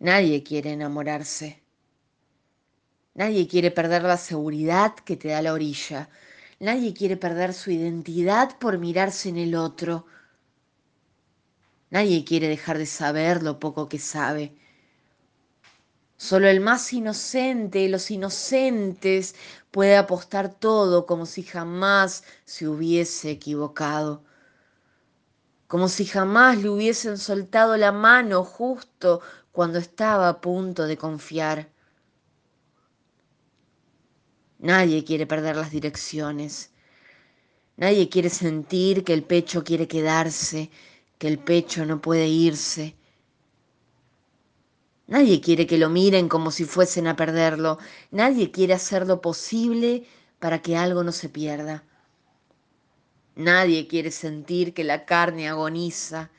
Nadie quiere enamorarse. Nadie quiere perder la seguridad que te da la orilla. Nadie quiere perder su identidad por mirarse en el otro. Nadie quiere dejar de saber lo poco que sabe. Solo el más inocente, los inocentes, puede apostar todo como si jamás se hubiese equivocado, como si jamás le hubiesen soltado la mano justo cuando estaba a punto de confiar. Nadie quiere perder las direcciones. Nadie quiere sentir que el pecho quiere quedarse, que el pecho no puede irse. Nadie quiere que lo miren como si fuesen a perderlo. Nadie quiere hacer lo posible para que algo no se pierda. Nadie quiere sentir que la carne agoniza.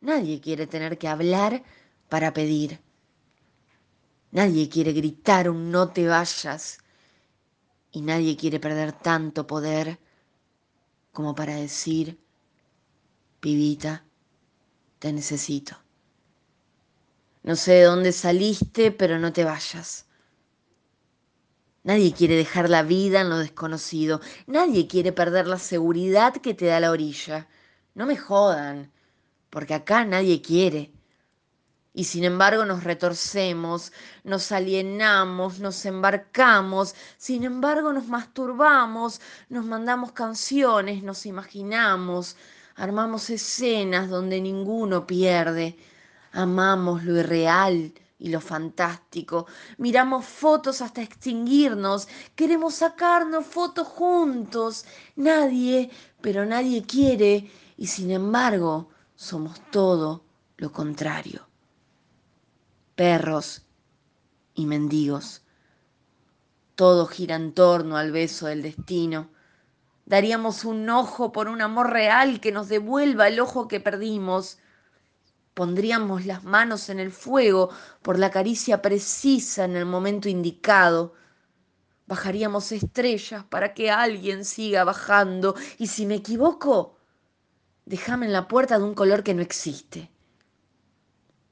Nadie quiere tener que hablar para pedir. Nadie quiere gritar un no te vayas. Y nadie quiere perder tanto poder como para decir, pibita, te necesito. No sé de dónde saliste, pero no te vayas. Nadie quiere dejar la vida en lo desconocido. Nadie quiere perder la seguridad que te da la orilla. No me jodan, porque acá nadie quiere. Y sin embargo nos retorcemos, nos alienamos, nos embarcamos, sin embargo nos masturbamos, nos mandamos canciones, nos imaginamos, armamos escenas donde ninguno pierde, amamos lo irreal y lo fantástico, miramos fotos hasta extinguirnos, queremos sacarnos fotos juntos, nadie, pero nadie quiere, y sin embargo somos todo lo contrario perros y mendigos. Todo gira en torno al beso del destino. Daríamos un ojo por un amor real que nos devuelva el ojo que perdimos. Pondríamos las manos en el fuego por la caricia precisa en el momento indicado. Bajaríamos estrellas para que alguien siga bajando. Y si me equivoco, déjame en la puerta de un color que no existe.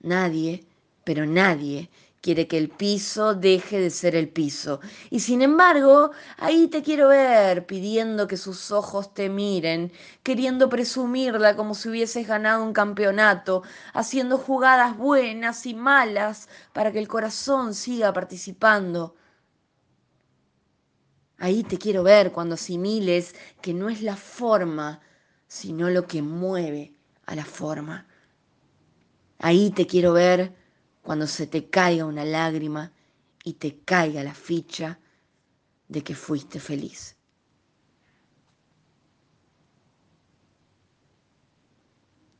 Nadie pero nadie quiere que el piso deje de ser el piso. Y sin embargo, ahí te quiero ver, pidiendo que sus ojos te miren, queriendo presumirla como si hubieses ganado un campeonato, haciendo jugadas buenas y malas para que el corazón siga participando. Ahí te quiero ver cuando asimiles que no es la forma, sino lo que mueve a la forma. Ahí te quiero ver cuando se te caiga una lágrima y te caiga la ficha de que fuiste feliz.